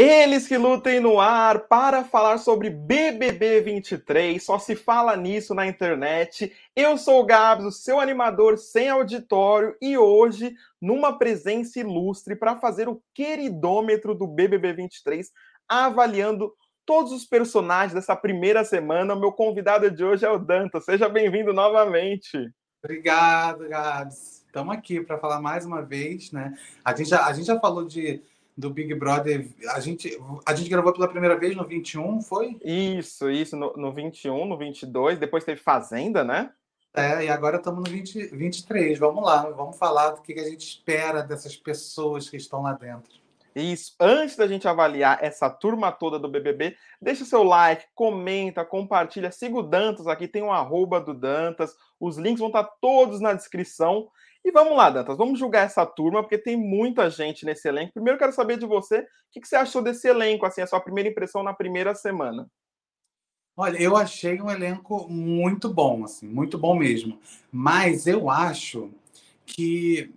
Eles que lutem no ar para falar sobre BBB 23, só se fala nisso na internet. Eu sou o Gabs, o seu animador sem auditório, e hoje, numa presença ilustre, para fazer o queridômetro do BBB 23, avaliando todos os personagens dessa primeira semana. O meu convidado de hoje é o Danta. Seja bem-vindo novamente. Obrigado, Gabs. Estamos aqui para falar mais uma vez, né? A gente já, a gente já falou de do Big Brother. A gente, a gente gravou pela primeira vez no 21, foi? Isso, isso, no, no 21, no 22. Depois teve Fazenda, né? É, e agora estamos no 20, 23. Vamos lá, vamos falar do que, que a gente espera dessas pessoas que estão lá dentro. Isso. Antes da gente avaliar essa turma toda do BBB, deixa o seu like, comenta, compartilha, siga o Dantas aqui, tem um arroba do Dantas, os links vão estar todos na descrição. E vamos lá, Dantas, vamos julgar essa turma, porque tem muita gente nesse elenco. Primeiro, quero saber de você, o que, você achou desse elenco, assim, a sua primeira impressão na primeira semana? Olha, eu achei um elenco muito bom, assim, muito bom mesmo. Mas eu acho que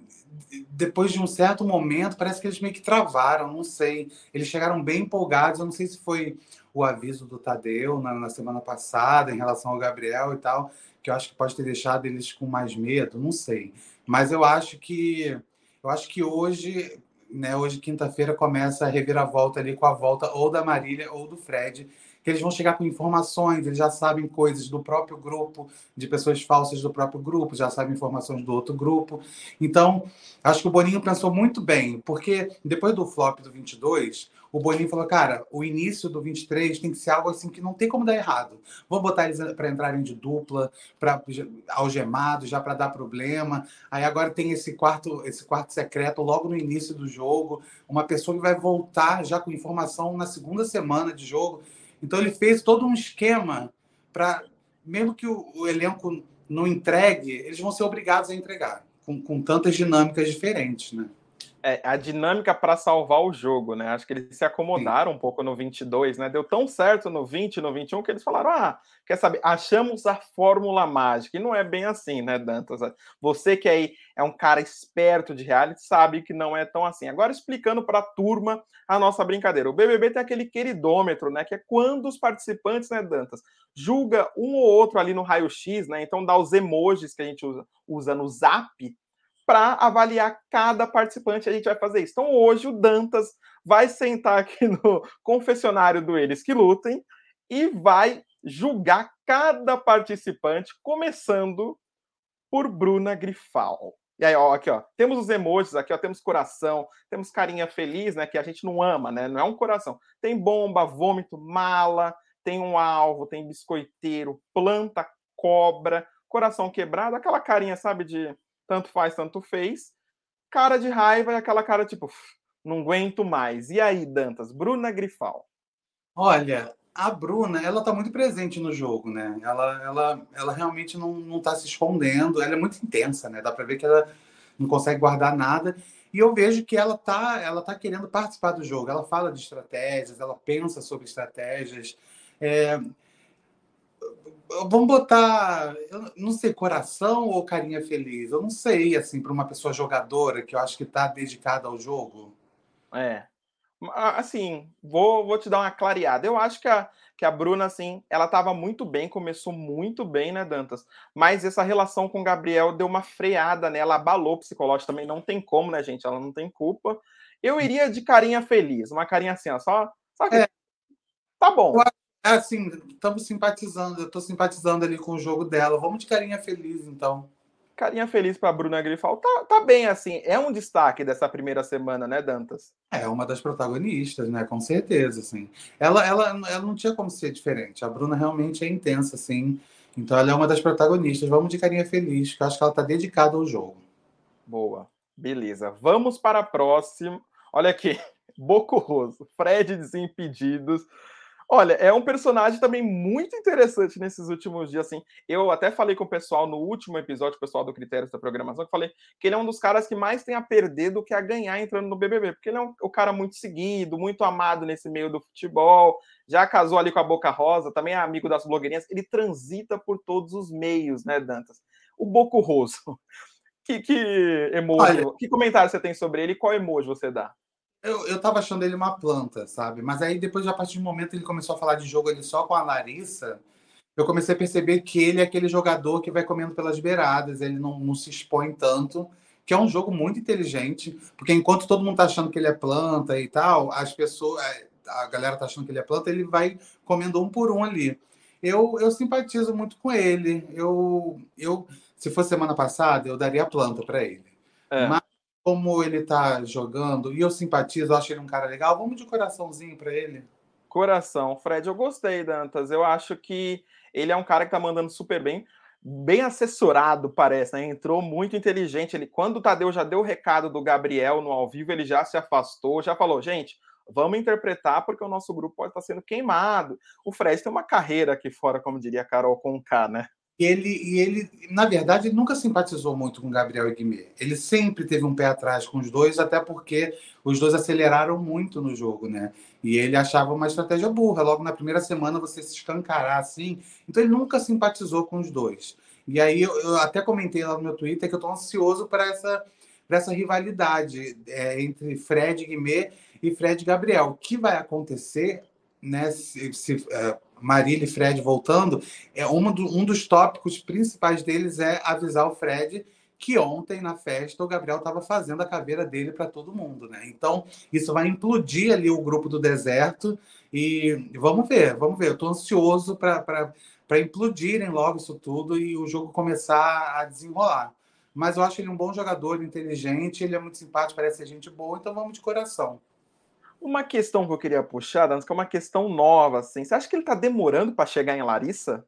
depois de um certo momento, parece que eles meio que travaram, não sei. Eles chegaram bem empolgados, eu não sei se foi o aviso do Tadeu na, na semana passada em relação ao Gabriel e tal, que eu acho que pode ter deixado eles com mais medo, não sei. Mas eu acho que eu acho que hoje, né, hoje quinta-feira começa a reviravolta ali com a volta ou da Marília ou do Fred, que eles vão chegar com informações, eles já sabem coisas do próprio grupo, de pessoas falsas do próprio grupo, já sabem informações do outro grupo. Então, acho que o Boninho pensou muito bem, porque depois do flop do 22, o Boninho falou, cara, o início do 23 tem que ser algo assim que não tem como dar errado. Vamos botar eles para entrarem de dupla, para algemados, já para dar problema. Aí agora tem esse quarto, esse quarto secreto logo no início do jogo, uma pessoa que vai voltar já com informação na segunda semana de jogo. Então ele fez todo um esquema para, mesmo que o, o, elenco não entregue, eles vão ser obrigados a entregar, com, com tantas dinâmicas diferentes, né? É, a dinâmica para salvar o jogo, né? Acho que eles se acomodaram Sim. um pouco no 22, né? Deu tão certo no 20, no 21 que eles falaram: "Ah, quer saber, achamos a fórmula mágica". E não é bem assim, né, Dantas? Você que aí é um cara esperto de reality sabe que não é tão assim. Agora explicando para a turma a nossa brincadeira. O BBB tem aquele queridômetro, né, que é quando os participantes, né, Dantas, julga um ou outro ali no raio-x, né? Então dá os emojis que a gente usa, usa no Zap para avaliar cada participante. A gente vai fazer isso. Então, hoje, o Dantas vai sentar aqui no confessionário do Eles que Lutem e vai julgar cada participante, começando por Bruna Grifal. E aí, ó, aqui, ó, temos os emojis aqui, ó, temos coração, temos carinha feliz, né, que a gente não ama, né, não é um coração. Tem bomba, vômito, mala, tem um alvo, tem biscoiteiro, planta, cobra, coração quebrado, aquela carinha, sabe, de tanto faz, tanto fez. Cara de raiva e aquela cara tipo, não aguento mais. E aí, Dantas, Bruna Grifal? Olha, a Bruna, ela tá muito presente no jogo, né? Ela, ela, ela realmente não, não tá se escondendo, ela é muito intensa, né? Dá para ver que ela não consegue guardar nada. E eu vejo que ela tá, ela tá querendo participar do jogo. Ela fala de estratégias, ela pensa sobre estratégias. É, Vamos botar, eu não sei, coração ou carinha feliz? Eu não sei, assim, para uma pessoa jogadora que eu acho que está dedicada ao jogo. É. Assim, vou, vou te dar uma clareada. Eu acho que a, que a Bruna, assim, ela estava muito bem, começou muito bem, né, Dantas? Mas essa relação com o Gabriel deu uma freada nela, abalou o psicológico também. Não tem como, né, gente? Ela não tem culpa. Eu iria de carinha feliz, uma carinha assim, ó, só. só que... é. Tá bom. Eu é assim, estamos simpatizando, eu estou simpatizando ali com o jogo dela. Vamos de carinha feliz, então. Carinha feliz para Bruna Grifal. Tá, tá bem, assim. É um destaque dessa primeira semana, né, Dantas? É uma das protagonistas, né? Com certeza, assim. Ela, ela, ela não tinha como ser diferente. A Bruna realmente é intensa, assim. Então ela é uma das protagonistas. Vamos de carinha feliz, que eu acho que ela está dedicada ao jogo. Boa. Beleza. Vamos para a próxima. Olha aqui. Boco Roso. Fred Desimpedidos. Olha, é um personagem também muito interessante nesses últimos dias, assim. Eu até falei com o pessoal no último episódio, o pessoal do Critérios da Programação, que falei que ele é um dos caras que mais tem a perder do que a ganhar entrando no BBB, porque ele é um, um cara muito seguido, muito amado nesse meio do futebol, já casou ali com a Boca Rosa, também é amigo das blogueirinhas, ele transita por todos os meios, né, Dantas? O Boco Roso. Que, que emoji, Olha, que comentário você tem sobre ele e qual emoji você dá? Eu, eu tava achando ele uma planta, sabe? Mas aí depois, a partir do momento que ele começou a falar de jogo ali só com a Larissa, eu comecei a perceber que ele é aquele jogador que vai comendo pelas beiradas, ele não, não se expõe tanto, que é um jogo muito inteligente, porque enquanto todo mundo tá achando que ele é planta e tal, as pessoas, é, a galera tá achando que ele é planta, ele vai comendo um por um ali. Eu, eu simpatizo muito com ele. Eu, eu, se fosse semana passada, eu daria planta para ele. É. Mas como ele tá jogando, e eu simpatizo, acho ele um cara legal, vamos de coraçãozinho para ele. Coração. Fred, eu gostei, Dantas. Eu acho que ele é um cara que tá mandando super bem. Bem assessorado, parece, né? Entrou muito inteligente. Ele, quando o Tadeu já deu o recado do Gabriel no ao vivo, ele já se afastou, já falou, gente, vamos interpretar porque o nosso grupo pode estar sendo queimado. O Fred tem uma carreira aqui fora, como diria a Carol Conká, né? Ele, e ele, na verdade, ele nunca simpatizou muito com Gabriel e Guimê. Ele sempre teve um pé atrás com os dois, até porque os dois aceleraram muito no jogo, né? E ele achava uma estratégia burra. Logo na primeira semana você se escancarar assim. Então ele nunca simpatizou com os dois. E aí eu, eu até comentei lá no meu Twitter que eu estou ansioso para essa, essa rivalidade é, entre Fred Guimê e Fred Gabriel. O que vai acontecer, né? Se, se uh, Marília e Fred voltando, é uma do, um dos tópicos principais deles é avisar o Fred que ontem na festa o Gabriel estava fazendo a caveira dele para todo mundo, né? Então isso vai implodir ali o grupo do deserto e vamos ver, vamos ver. Eu estou ansioso para implodirem logo isso tudo e o jogo começar a desenrolar. Mas eu acho ele um bom jogador, inteligente, ele é muito simpático, parece ser gente boa, então vamos de coração. Uma questão que eu queria puxar, Danos, que é uma questão nova, assim. Você acha que ele tá demorando para chegar em Larissa?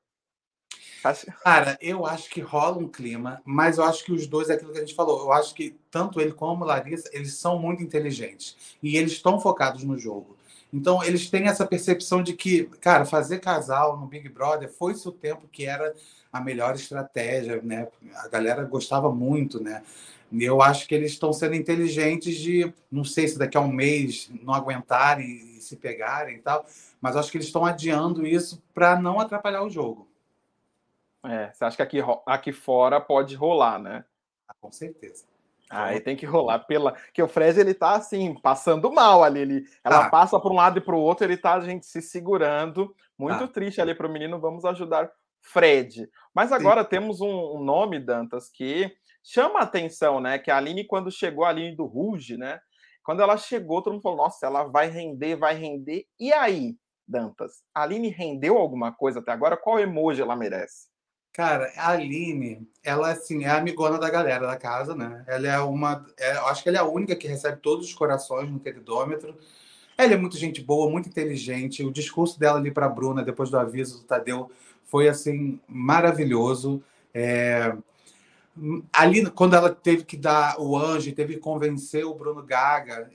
Cara, eu acho que rola um clima, mas eu acho que os dois é aquilo que a gente falou. Eu acho que tanto ele como Larissa, eles são muito inteligentes e eles estão focados no jogo. Então, eles têm essa percepção de que, cara, fazer casal no Big Brother foi o tempo que era a melhor estratégia, né? A galera gostava muito, né? Eu acho que eles estão sendo inteligentes de, não sei se daqui a um mês não aguentarem e se pegarem e tal, mas acho que eles estão adiando isso para não atrapalhar o jogo. É, você acha que aqui, aqui fora pode rolar, né? Ah, com certeza. Aí tem que rolar pela. Que o Fred ele tá assim, passando mal ali. Ele... Ela ah. passa para um lado e para o outro, ele tá a gente se segurando. Muito ah. triste ali para o menino. Vamos ajudar Fred. Mas agora Sim. temos um, um, nome, Dantas, que chama a atenção, né? Que a Aline, quando chegou, a Aline do Ruge, né? Quando ela chegou, todo mundo falou: nossa, ela vai render, vai render. E aí, Dantas, a Aline rendeu alguma coisa até agora? Qual emoji ela merece? Cara, a Aline, ela assim, é amigona da galera da casa, né? Ela é uma. É, acho que ela é a única que recebe todos os corações no queridômetro. Ela é muito gente boa, muito inteligente. O discurso dela ali para a Bruna, depois do aviso do Tadeu, foi assim, maravilhoso. É, ali quando ela teve que dar o anjo, teve que convencer o Bruno Gaga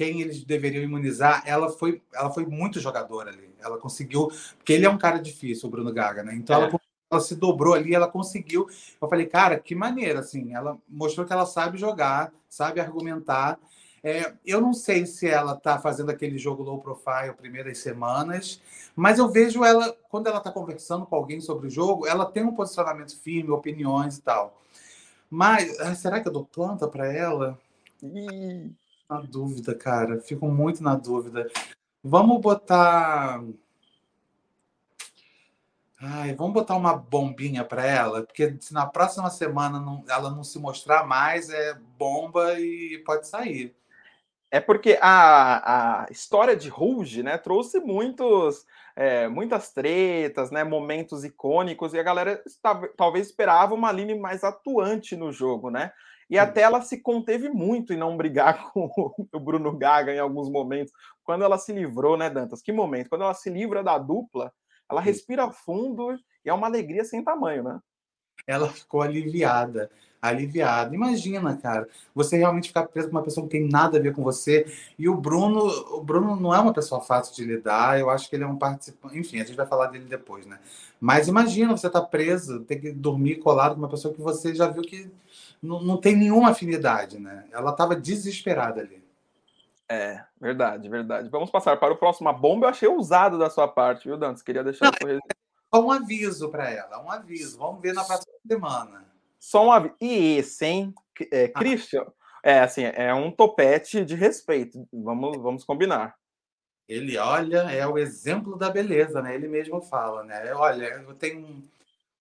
quem eles deveriam imunizar, ela foi, ela foi muito jogadora ali. Ela conseguiu, porque ele é um cara difícil, o Bruno Gaga, né? Então é. ela, ela, se dobrou ali, ela conseguiu. Eu falei, cara, que maneira, assim. Ela mostrou que ela sabe jogar, sabe argumentar. É, eu não sei se ela está fazendo aquele jogo low profile primeiras semanas, mas eu vejo ela, quando ela está conversando com alguém sobre o jogo, ela tem um posicionamento firme, opiniões e tal. Mas ah, será que eu dou planta para ela? Ih, na dúvida, cara. Fico muito na dúvida. Vamos botar. Ai, vamos botar uma bombinha para ela, porque se na próxima semana não, ela não se mostrar mais, é bomba e pode sair. É porque a, a história de Rouge, né, trouxe muitos, é, muitas tretas, né, momentos icônicos, e a galera estava, talvez esperava uma Aline mais atuante no jogo, né? E até ela se conteve muito em não brigar com o Bruno Gaga em alguns momentos. Quando ela se livrou, né, Dantas? Que momento? Quando ela se livra da dupla, ela respira fundo e é uma alegria sem tamanho, né? Ela ficou aliviada aliviado. Imagina, cara, você realmente ficar preso com uma pessoa que tem nada a ver com você. E o Bruno, o Bruno não é uma pessoa fácil de lidar. Eu acho que ele é um participante. Enfim, a gente vai falar dele depois, né? Mas imagina você tá preso, ter que dormir colado com uma pessoa que você já viu que não, não tem nenhuma afinidade, né? Ela estava desesperada ali. É, verdade, verdade. Vamos passar para o próximo. A bomba eu achei ousado da sua parte, viu, Dantes? Queria deixar não, é um aviso para ela, um aviso. Vamos ver na próxima semana. Só um aviso. E esse, hein? É, Christian, É, assim, é um topete de respeito. Vamos, vamos combinar. Ele, olha, é o exemplo da beleza, né? Ele mesmo fala, né? Olha, eu tenho um,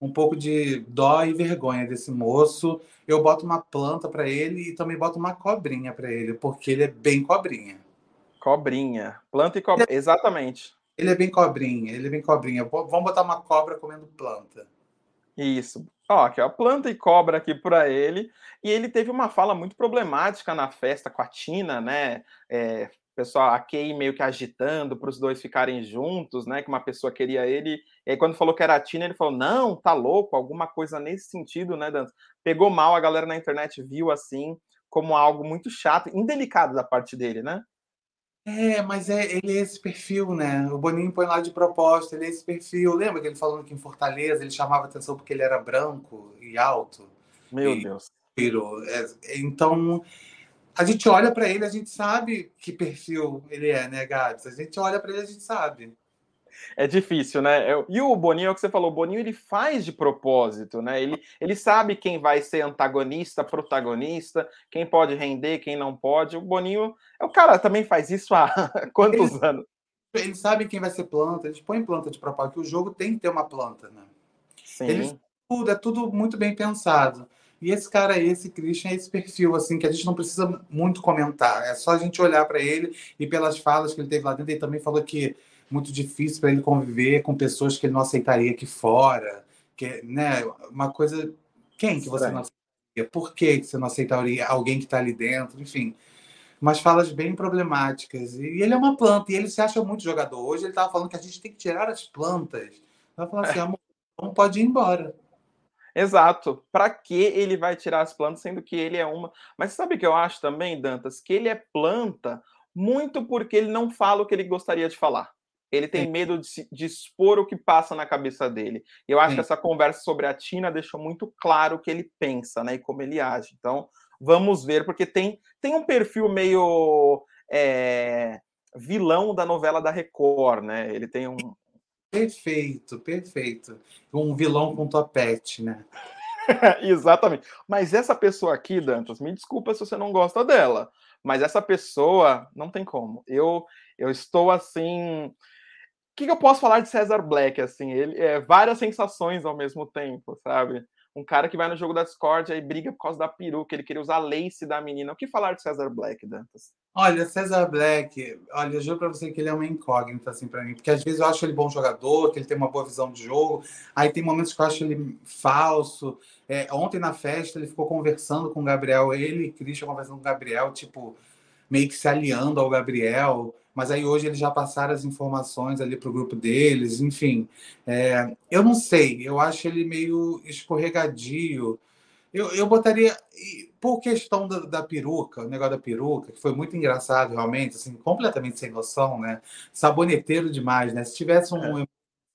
um pouco de dó e vergonha desse moço. Eu boto uma planta para ele e também boto uma cobrinha para ele, porque ele é bem cobrinha. Cobrinha. Planta e cobrinha. Exatamente. Ele é bem cobrinha, ele é bem cobrinha. Vamos botar uma cobra comendo planta. Isso. Ó, aqui, ó, planta e cobra aqui para ele. E ele teve uma fala muito problemática na festa com a Tina, né? É, pessoal, a Kay meio que agitando para os dois ficarem juntos, né? Que uma pessoa queria ele. E aí, quando falou que era a Tina, ele falou: não, tá louco, alguma coisa nesse sentido, né, Dan? Pegou mal, a galera na internet viu assim, como algo muito chato, indelicado da parte dele, né? É, mas é, ele é esse perfil, né? O Boninho põe lá de propósito, ele é esse perfil. Lembra que ele falando que em Fortaleza ele chamava atenção porque ele era branco e alto? Meu e, Deus. É, então, a gente olha para ele, a gente sabe que perfil ele é, né, Gabs? A gente olha para ele, a gente sabe. É difícil, né? E o Boninho, é o que você falou, o Boninho ele faz de propósito, né? Ele, ele sabe quem vai ser antagonista, protagonista, quem pode render, quem não pode. O Boninho, é o cara também faz isso há quantos ele, anos? Ele sabe quem vai ser planta, eles põem planta de propósito, que o jogo tem que ter uma planta, né? Sim. Eles, tudo, é tudo muito bem pensado. E esse cara esse Christian, é esse perfil, assim, que a gente não precisa muito comentar. É só a gente olhar para ele e pelas falas que ele teve lá dentro. Ele também falou que muito difícil para ele conviver com pessoas que ele não aceitaria aqui fora. Que, né, uma coisa. Quem que você não aceitaria? Por que você não aceitaria alguém que está ali dentro? Enfim. Umas falas bem problemáticas. E ele é uma planta, e ele se acha muito jogador. Hoje ele estava falando que a gente tem que tirar as plantas. Ela falou assim: amor, não pode ir embora. Exato. Para que ele vai tirar as plantas, sendo que ele é uma. Mas sabe o que eu acho também, Dantas? Que ele é planta muito porque ele não fala o que ele gostaria de falar. Ele tem Sim. medo de, de, expor o que passa na cabeça dele. Eu acho Sim. que essa conversa sobre a Tina deixou muito claro o que ele pensa, né? E como ele age. Então, vamos ver, porque tem, tem um perfil meio é, vilão da novela da Record, né? Ele tem um, Perfeito, perfeito. Um vilão com topete, né? Exatamente. Mas essa pessoa aqui, Dantas, me desculpa se você não gosta dela, mas essa pessoa não tem como. Eu eu estou assim. Que, que eu posso falar de César Black? Assim, ele é várias sensações ao mesmo tempo, sabe? Um cara que vai no jogo da Discord e briga por causa da peruca, ele queria usar a lace da menina. O que falar de César Black, Dantas? Olha, César Black, olha, eu juro pra você que ele é uma incógnita, assim, pra mim. Porque às vezes eu acho ele bom jogador, que ele tem uma boa visão de jogo. Aí tem momentos que eu acho ele falso. É, ontem na festa ele ficou conversando com o Gabriel, ele e Christian conversando com o Gabriel, tipo, meio que se aliando ao Gabriel mas aí hoje eles já passaram as informações ali para o grupo deles, enfim. É, eu não sei, eu acho ele meio escorregadio. Eu, eu botaria, por questão da, da, peruca, o negócio da peruca, que foi muito engraçado realmente, assim, completamente sem noção, né? Saboneteiro demais, né? Se tivesse um é.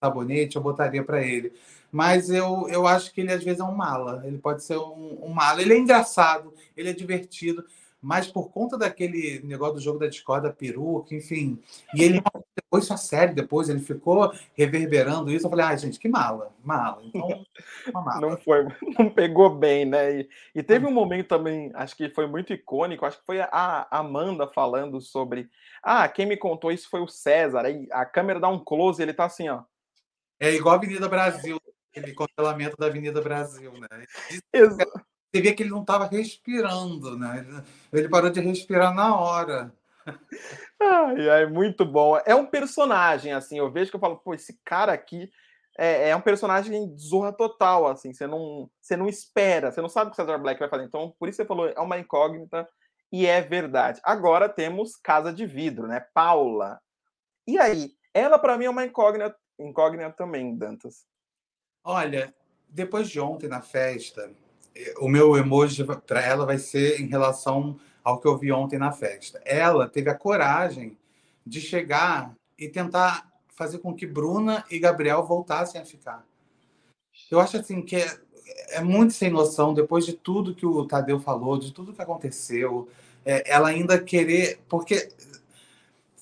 sabonete, eu botaria para ele. Mas eu, eu acho que ele às vezes é um mala. Ele pode ser um, um mala. Ele é engraçado, ele é divertido mas por conta daquele negócio do jogo da discorda, peruca, enfim. E ele depois sua série, depois ele ficou reverberando isso. Eu falei, ai, ah, gente, que mala, mala. Então, mala. Não foi, não pegou bem, né? E, e, teve um momento também, acho que foi muito icônico, acho que foi a Amanda falando sobre. Ah, quem me contou isso foi o César. Aí a câmera dá um close e ele tá assim, ó. É igual a Avenida Brasil, aquele congelamento da Avenida Brasil, né? Exato você via que ele não estava respirando, né? Ele parou de respirar na hora. Ai, ai, muito bom. É um personagem, assim, eu vejo que eu falo, pô, esse cara aqui é, é um personagem zorra total, assim, você não, você não espera, você não sabe o que o Cesar Black vai fazer. Então, por isso você falou, é uma incógnita e é verdade. Agora temos Casa de Vidro, né? Paula. E aí? Ela, para mim, é uma incógnita, incógnita também, Dantas. Olha, depois de ontem na festa, o meu emoji para ela vai ser em relação ao que eu vi ontem na festa. Ela teve a coragem de chegar e tentar fazer com que Bruna e Gabriel voltassem a ficar. Eu acho assim que é, é muito sem noção depois de tudo que o Tadeu falou, de tudo que aconteceu, é, ela ainda querer, porque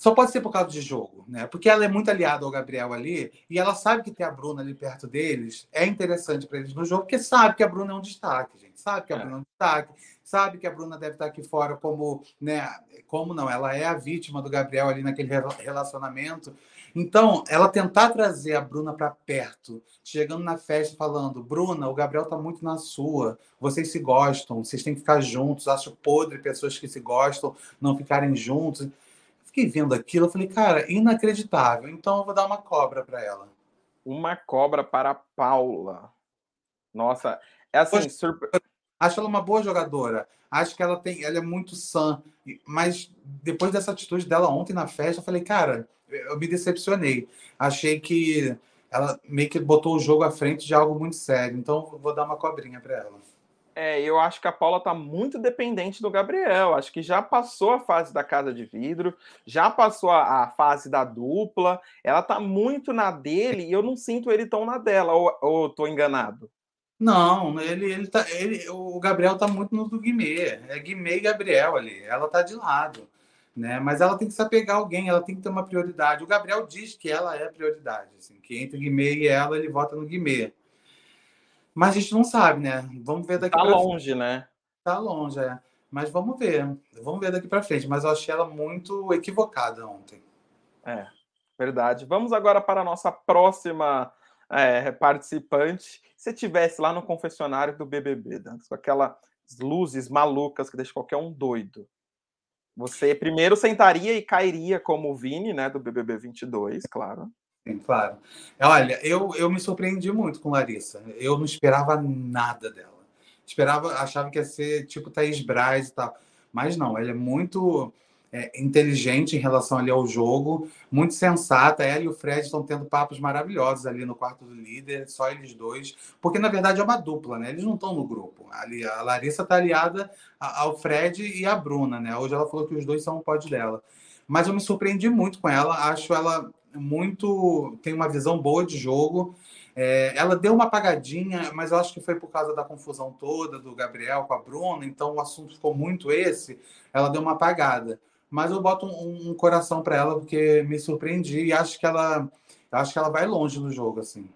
só pode ser por causa de jogo, né? Porque ela é muito aliada ao Gabriel ali e ela sabe que ter a Bruna ali perto deles é interessante para eles no jogo, porque sabe que a Bruna é um destaque, gente. Sabe que a é. Bruna é um destaque, sabe que a Bruna deve estar aqui fora como, né? Como não? Ela é a vítima do Gabriel ali naquele relacionamento. Então, ela tentar trazer a Bruna para perto, chegando na festa falando: Bruna, o Gabriel tá muito na sua, vocês se gostam, vocês têm que ficar juntos. Acho podre pessoas que se gostam não ficarem juntos. Fiquei vendo aquilo, eu falei, cara, inacreditável. Então eu vou dar uma cobra para ela. Uma cobra para Paula. Nossa, é assim, surpre... Acho ela uma boa jogadora. Acho que ela tem, ela é muito sã. Mas depois dessa atitude dela ontem na festa, eu falei, cara, eu me decepcionei. Achei que ela meio que botou o jogo à frente de algo muito sério. Então, vou dar uma cobrinha para ela. É, eu acho que a Paula está muito dependente do Gabriel. Acho que já passou a fase da casa de vidro, já passou a, a fase da dupla. Ela está muito na dele e eu não sinto ele tão na dela. Ou, ou tô enganado? Não, ele, ele tá, ele, o Gabriel tá muito no do Guimê. É Guimê e Gabriel ali. Ela tá de lado né? Mas ela tem que se apegar a alguém, ela tem que ter uma prioridade. O Gabriel diz que ela é a prioridade, assim, que entre Guimê e ela, ele vota no Guimê. Mas a gente não sabe, né? Vamos ver daqui tá para longe, frente. né? Tá longe, é. Mas vamos ver. Vamos ver daqui para frente. Mas eu achei ela muito equivocada ontem. É, verdade. Vamos agora para a nossa próxima é, participante. Se tivesse lá no confessionário do BBB, Dantas, com aquelas luzes malucas que deixa qualquer um doido. Você primeiro sentaria e cairia como o Vini, né, do BBB 22, claro. Sim, claro. Olha, eu, eu me surpreendi muito com Larissa. Eu não esperava nada dela. Esperava, achava que ia ser tipo Thaís Braz e tal. Mas não, ela é muito é, inteligente em relação ali ao jogo, muito sensata. Ela e o Fred estão tendo papos maravilhosos ali no quarto do líder, só eles dois, porque na verdade é uma dupla, né? Eles não estão no grupo. Ali, a Larissa está aliada ao Fred e à Bruna, né? Hoje ela falou que os dois são o pod dela. Mas eu me surpreendi muito com ela, acho ela muito. tem uma visão boa de jogo. É, ela deu uma apagadinha, mas eu acho que foi por causa da confusão toda do Gabriel com a Bruna, então o assunto ficou muito esse. Ela deu uma apagada mas eu boto um, um coração para ela porque me surpreendi e acho que ela acho que ela vai longe no jogo assim.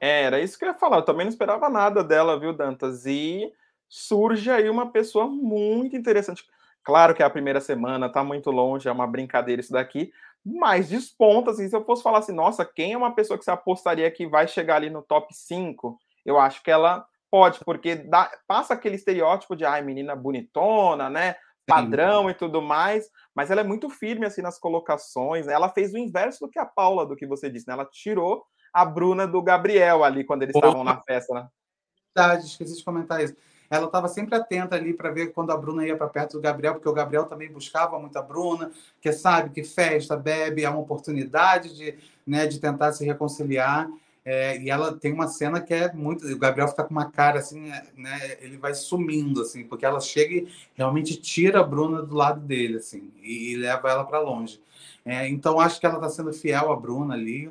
É, era isso que eu ia falar. Eu também não esperava nada dela, viu, Dantas? E surge aí uma pessoa muito interessante. Claro que é a primeira semana, tá muito longe, é uma brincadeira isso daqui, mas desponta, assim, se eu fosse falar assim, nossa, quem é uma pessoa que você apostaria que vai chegar ali no top 5? Eu acho que ela pode, porque dá, passa aquele estereótipo de, ai, menina bonitona, né? Padrão Sim. e tudo mais, mas ela é muito firme assim nas colocações. Né? Ela fez o inverso do que a Paula, do que você disse, né? Ela tirou a Bruna do Gabriel ali quando eles estavam na festa, né? Verdade, esqueci de comentar isso. Ela estava sempre atenta ali para ver quando a Bruna ia para perto do Gabriel, porque o Gabriel também buscava muito a Bruna, que sabe que festa, bebe, é uma oportunidade de, né, de tentar se reconciliar. É, e ela tem uma cena que é muito. O Gabriel fica com uma cara assim, né? Ele vai sumindo, assim, porque ela chega e realmente tira a Bruna do lado dele, assim, e, e leva ela para longe. É, então acho que ela está sendo fiel à Bruna ali.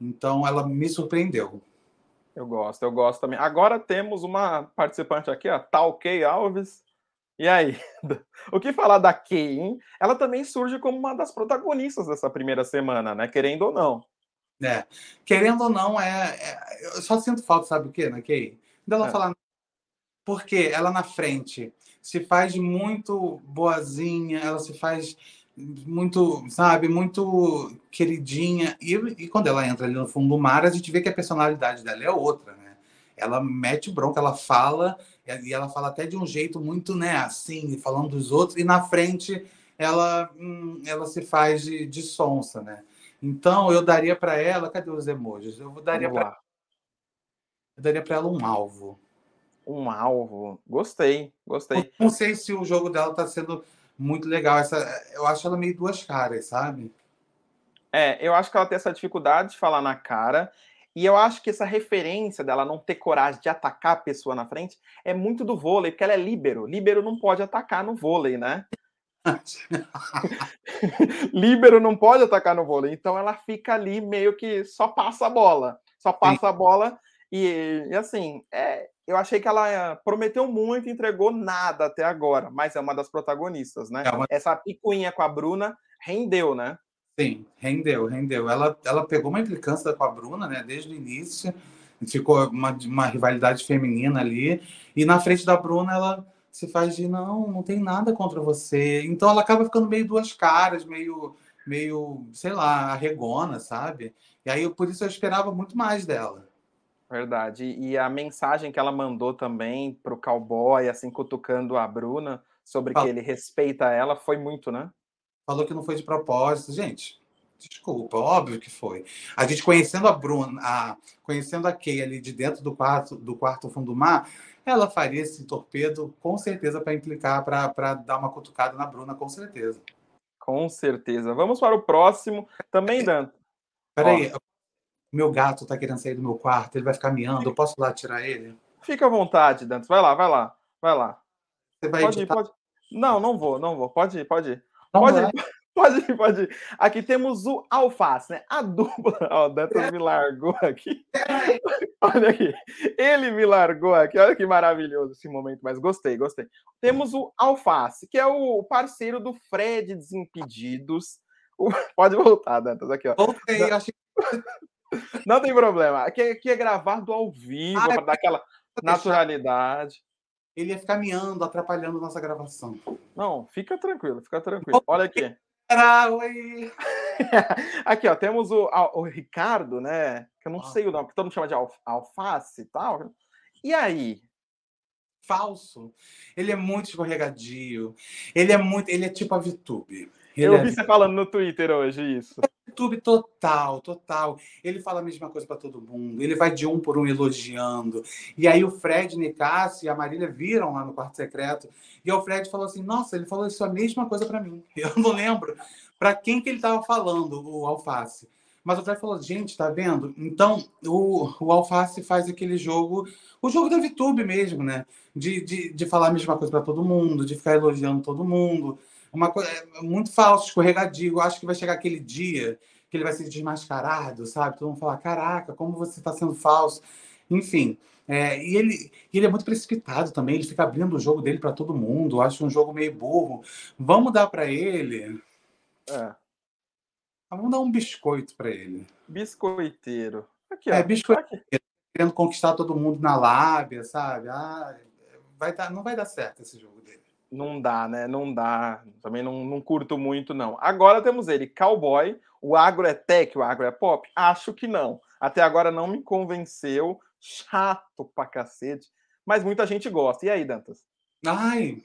Então ela me surpreendeu. Eu gosto, eu gosto também. Agora temos uma participante aqui, a Talkei Alves. E aí? O que falar da Kay, hein? Ela também surge como uma das protagonistas dessa primeira semana, né? Querendo ou não. É. Querendo ou não, é, é, eu só sinto falta, sabe o quê, né, Kay? Dela é. falar. Porque ela na frente se faz muito boazinha, ela se faz muito, sabe, muito queridinha. E, e quando ela entra ali no fundo do mar, a gente vê que a personalidade dela é outra, né? Ela mete bronca, ela fala, e ela fala até de um jeito muito, né, assim, falando dos outros, e na frente ela, hum, ela se faz de, de sonsa, né? Então, eu daria para ela. Cadê os emojis? Eu daria para Eu daria para ela um alvo. Um alvo. Gostei, gostei. Não sei se o jogo dela está sendo muito legal. Essa, eu acho ela meio duas caras, sabe? É, eu acho que ela tem essa dificuldade de falar na cara. E eu acho que essa referência dela não ter coragem de atacar a pessoa na frente é muito do vôlei, porque ela é líbero. Líbero não pode atacar no vôlei, né? Líbero não pode atacar no vôlei, então ela fica ali meio que só passa a bola, só passa Sim. a bola e, e, assim, é, eu achei que ela prometeu muito entregou nada até agora, mas é uma das protagonistas, né? É uma... Essa picuinha com a Bruna rendeu, né? Sim, rendeu, rendeu. Ela, ela pegou uma implicância com a Bruna, né, desde o início, ficou uma, uma rivalidade feminina ali, e na frente da Bruna ela se faz de não, não tem nada contra você. Então ela acaba ficando meio duas caras, meio, meio, sei lá, arregona, sabe? E aí por isso eu esperava muito mais dela. Verdade. E a mensagem que ela mandou também para o cowboy, assim, cutucando a Bruna, sobre Fala. que ele respeita ela, foi muito, né? Falou que não foi de propósito. Gente, desculpa, óbvio que foi. A gente conhecendo a Bruna, a, conhecendo a Kay ali de dentro do quarto, do quarto fundo do mar, ela faria esse torpedo com certeza para implicar, para dar uma cutucada na Bruna, com certeza. Com certeza. Vamos para o próximo. Também, Dan. Peraí, meu gato tá querendo sair do meu quarto, ele vai ficar miando, eu posso lá tirar ele? Fica à vontade, Dantas. Vai lá, vai lá, vai lá. Você vai pode ir, pode. Não, não vou, não vou. Pode ir, pode ir. Não pode ir. Pode ir, pode ir. Aqui temos o alface, né? A dupla. Ó, o Dantas é. me largou aqui. É. Olha aqui. Ele me largou aqui. Olha que maravilhoso esse momento, mas gostei, gostei. Temos o alface, que é o parceiro do Fred Desimpedidos. O... Pode voltar, Dantas, aqui, ó. Voltei, achei não tem problema. Aqui, é, aqui é gravado ao vivo, ah, para dar aquela naturalidade. Ele ia ficar miando, atrapalhando nossa gravação. Não, fica tranquilo, fica tranquilo. Olha aqui. Oi. aqui, ó, temos o, o Ricardo, né? Que eu não ah. sei o nome, que todo mundo chama de alface e tal. E aí? Falso. Ele é muito escorregadio. Ele é muito. Ele é tipo a VTube. Eu é... vi você falando no Twitter hoje isso. YouTube total, total. Ele fala a mesma coisa para todo mundo. Ele vai de um por um elogiando. E aí o Fred, Nicasso e a Marília viram lá no quarto secreto. E o Fred falou assim: Nossa, ele falou isso a mesma coisa para mim. Eu não lembro para quem que ele estava falando, o Alface. Mas o Fred falou: Gente, tá vendo? Então o, o Alface faz aquele jogo, o jogo da VTube mesmo, né? De, de, de falar a mesma coisa para todo mundo, de ficar elogiando todo mundo uma coisa é muito falso, escorregadio. Acho que vai chegar aquele dia que ele vai ser desmascarado, sabe? Todo mundo falar, caraca, como você está sendo falso. Enfim, é, e ele, ele é muito precipitado também, ele fica abrindo o jogo dele para todo mundo, acho um jogo meio burro. Vamos dar para ele. É. Vamos dar um biscoito para ele. Biscoiteiro. Aqui, ó. É, biscoiteiro. Aqui. Querendo conquistar todo mundo na lábia, sabe? Ah, vai dar, não vai dar certo esse jogo dele. Não dá, né? Não dá. Também não, não curto muito, não. Agora temos ele, cowboy. O agro é tech, o agro é pop? Acho que não. Até agora não me convenceu. Chato pra cacete. Mas muita gente gosta. E aí, Dantas? Ai,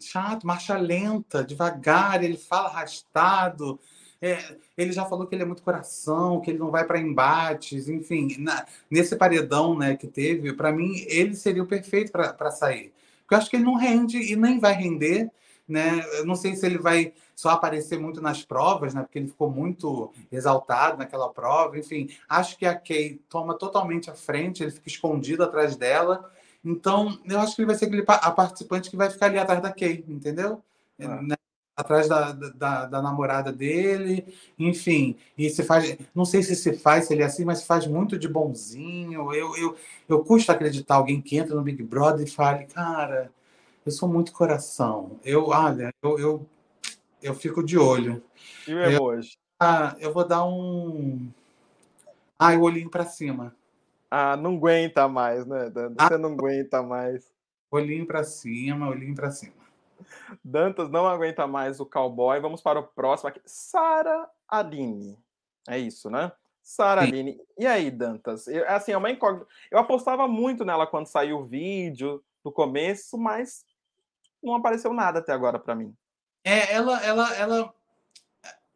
chato, marcha lenta, devagar, ele fala arrastado. É, ele já falou que ele é muito coração, que ele não vai para embates, enfim, na, nesse paredão né, que teve, para mim ele seria o perfeito para sair. Porque eu acho que ele não rende e nem vai render. Né? Eu não sei se ele vai só aparecer muito nas provas, né? Porque ele ficou muito exaltado naquela prova. Enfim, acho que a Kay toma totalmente a frente, ele fica escondido atrás dela. Então, eu acho que ele vai ser aquele a participante que vai ficar ali atrás da Kay, entendeu? Ah. Atrás da, da, da, namorada dele, enfim, e se faz, não sei se se faz, se ele é assim, mas se faz muito de bonzinho. Eu, eu, eu custa acreditar alguém que entra no Big Brother e fale, cara, eu sou muito coração. Eu, olha, eu, eu, eu fico de olho. E o emoji? Eu, ah, eu vou dar um. Ah, o olhinho para cima. Ah, não aguenta mais, né? Você ah, não aguenta mais. Olhinho para cima, olhinho para cima. Dantas não aguenta mais o cowboy. Vamos para o próximo aqui. Sara Aline. É isso, né? Sara Aline. E aí, Dantas? Eu, assim, é uma incógnita. Eu apostava muito nela quando saiu o vídeo do começo, mas não apareceu nada até agora para mim. É, ela, ela, ela,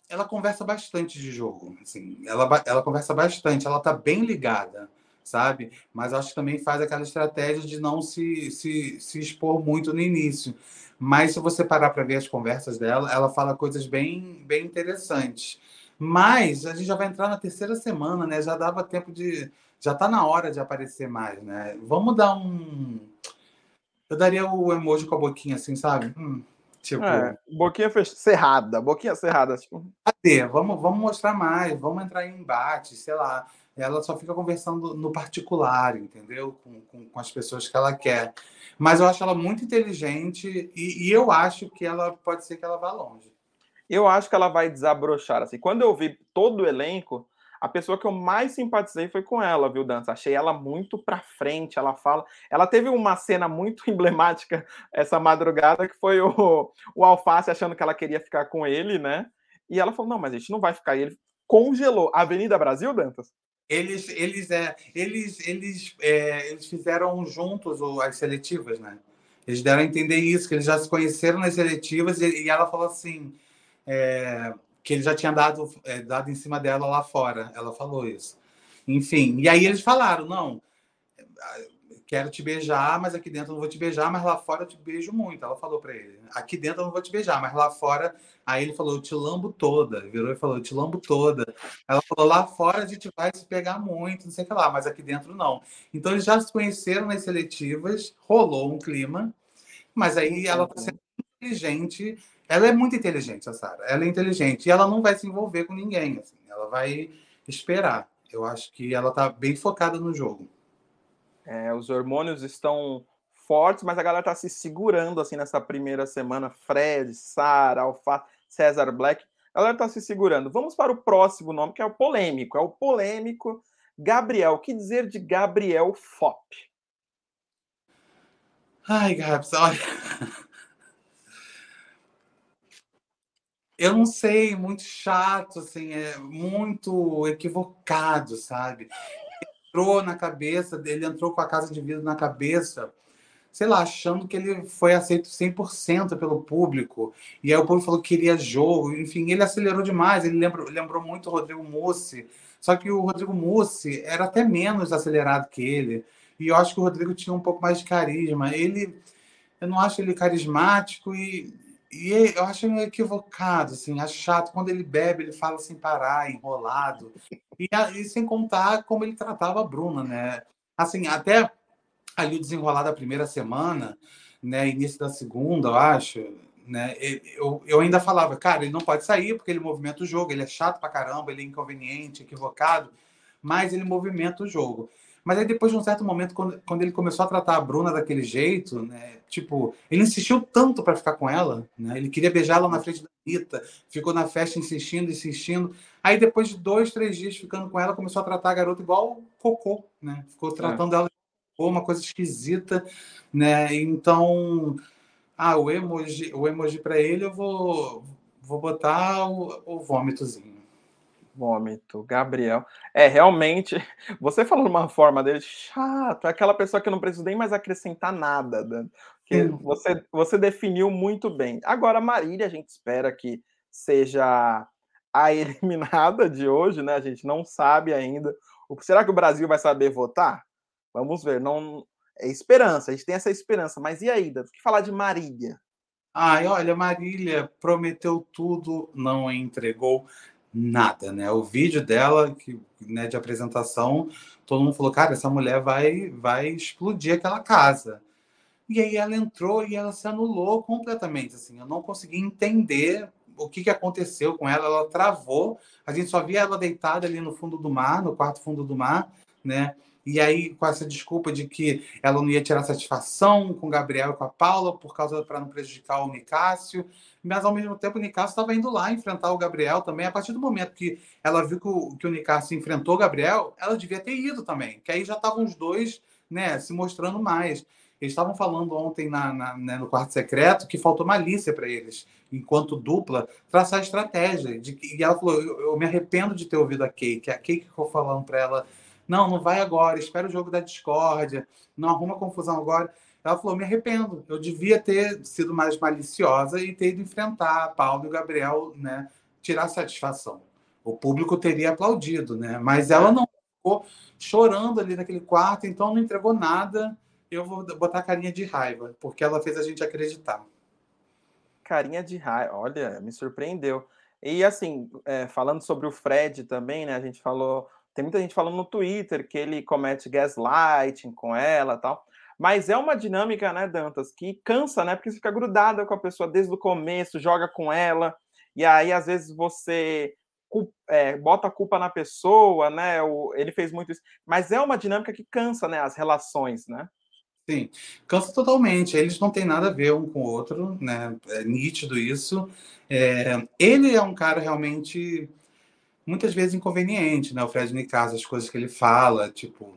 ela conversa bastante de jogo. Assim, ela, ela conversa bastante. Ela tá bem ligada sabe? Mas acho que também faz aquela estratégia de não se, se, se expor muito no início. Mas se você parar para ver as conversas dela, ela fala coisas bem, bem interessantes. Mas a gente já vai entrar na terceira semana, né? Já dava tempo de. Já está na hora de aparecer mais, né? Vamos dar um. Eu daria o emoji com a boquinha assim, sabe? Hum, tipo. É, boquinha fech... cerrada, boquinha cerrada. Tipo... Cadê? Vamos, vamos mostrar mais, vamos entrar em embate, sei lá ela só fica conversando no particular, entendeu? Com, com, com, as pessoas que ela quer. Mas eu acho ela muito inteligente e, e, eu acho que ela pode ser que ela vá longe. Eu acho que ela vai desabrochar. Assim, quando eu vi todo o elenco, a pessoa que eu mais simpatizei foi com ela, viu, Dança? Achei ela muito pra frente, ela fala. Ela teve uma cena muito emblemática essa madrugada, que foi o, o Alface achando que ela queria ficar com ele, né? E ela falou: não, mas a gente não vai ficar. E ele congelou. Avenida Brasil, Dantas? Eles, eles, é, eles, eles, é, eles fizeram juntos as seletivas, né? Eles deram a entender isso, que eles já se conheceram nas seletivas e, e ela falou assim é, que ele já tinha dado, é, dado em cima dela lá fora. Ela falou isso. Enfim, e aí eles falaram, não, quero te beijar, mas aqui dentro não vou te beijar, mas lá fora eu te beijo muito. Ela falou para ele. Aqui dentro eu não vou te beijar, mas lá fora. Aí ele falou, eu te lambo toda. Virou e falou, eu te lambo toda. Ela falou, lá fora a gente vai se pegar muito, não sei o que lá, mas aqui dentro não. Então eles já se conheceram nas seletivas, rolou um clima, mas aí ela tá sendo inteligente. Ela é muito inteligente, a Sara. Ela é inteligente e ela não vai se envolver com ninguém. Assim. Ela vai esperar. Eu acho que ela tá bem focada no jogo. É, os hormônios estão fortes, mas a galera está se segurando assim nessa primeira semana. Fred, Sara, Alfa, César Black. A galera está se segurando. Vamos para o próximo nome, que é o polêmico. É o polêmico Gabriel. O que dizer de Gabriel Fop? Ai, Gabs, olha. Eu não sei, muito chato, assim, é muito equivocado, sabe? entrou na cabeça, ele entrou com a casa de vidro na cabeça, sei lá, achando que ele foi aceito 100% pelo público. E aí o público falou que queria jogo. Enfim, ele acelerou demais. Ele lembrou, lembrou muito o Rodrigo Mussi. Só que o Rodrigo Mussi era até menos acelerado que ele. E eu acho que o Rodrigo tinha um pouco mais de carisma. Ele, eu não acho ele carismático e, e eu acho ele equivocado, assim, acho chato. Quando ele bebe, ele fala sem parar, enrolado. E, e sem contar como ele tratava a Bruna, né? Assim, até ali o desenrolar da primeira semana, né, início da segunda, eu acho, né, eu, eu ainda falava, cara, ele não pode sair porque ele movimenta o jogo, ele é chato pra caramba, ele é inconveniente, equivocado, mas ele movimenta o jogo. Mas aí depois de um certo momento, quando, quando ele começou a tratar a Bruna daquele jeito, né? Tipo, ele insistiu tanto para ficar com ela, né? Ele queria beijá-la na frente da Rita, ficou na festa insistindo, insistindo. Aí depois de dois, três dias ficando com ela, começou a tratar a garota igual cocô, né? Ficou é. tratando é. ela uma coisa esquisita, né? Então, ah, o emoji, o emoji para ele eu vou vou botar o, o vômitozinho vômito, Gabriel. É, realmente, você falou de uma forma dele chato, é aquela pessoa que eu não preciso nem mais acrescentar nada, Dan, que você, você definiu muito bem. Agora, Marília, a gente espera que seja a eliminada de hoje, né? A gente não sabe ainda. Será que o Brasil vai saber votar? Vamos ver. Não é esperança, a gente tem essa esperança. Mas e aí, Dan? O que falar de Marília? Ai, olha, Marília prometeu tudo, não entregou nada, né? O vídeo dela, que, né, de apresentação, todo mundo falou, cara, essa mulher vai, vai explodir aquela casa. E aí ela entrou e ela se anulou completamente, assim. Eu não consegui entender o que, que aconteceu com ela. Ela travou. A gente só via ela deitada ali no fundo do mar, no quarto fundo do mar, né? E aí, com essa desculpa de que ela não ia tirar satisfação com o Gabriel e com a Paula, por causa para não prejudicar o Nicásio. Mas, ao mesmo tempo, o Nicásio estava indo lá enfrentar o Gabriel também. A partir do momento que ela viu que o, que o Nicásio enfrentou o Gabriel, ela devia ter ido também. Que aí já estavam os dois né, se mostrando mais. Eles estavam falando ontem na, na né, no quarto secreto que faltou malícia para eles, enquanto dupla, traçar estratégia. De, e ela falou: eu, eu, me arrependo de ter ouvido a Kate. A Kate ficou falando para ela não, não vai agora, espera o jogo da discórdia, não arruma confusão agora. Ela falou: me arrependo, eu devia ter sido mais maliciosa e ter ido enfrentar Paulo e Gabriel, né? Tirar satisfação. O público teria aplaudido, né? Mas ela não ficou chorando ali naquele quarto, então não entregou nada. Eu vou botar carinha de raiva, porque ela fez a gente acreditar. Carinha de raiva, olha, me surpreendeu. E assim, é, falando sobre o Fred também, né? A gente falou tem muita gente falando no Twitter que ele comete gaslighting com ela tal. Mas é uma dinâmica, né, Dantas, que cansa, né? Porque você fica grudada com a pessoa desde o começo, joga com ela, e aí às vezes você é, bota a culpa na pessoa, né? O, ele fez muito isso. Mas é uma dinâmica que cansa, né? As relações, né? Sim, cansa totalmente. Eles não têm nada a ver um com o outro, né? É nítido isso. É, ele é um cara realmente muitas vezes inconveniente, né? O Fred Nicasso, as coisas que ele fala, tipo,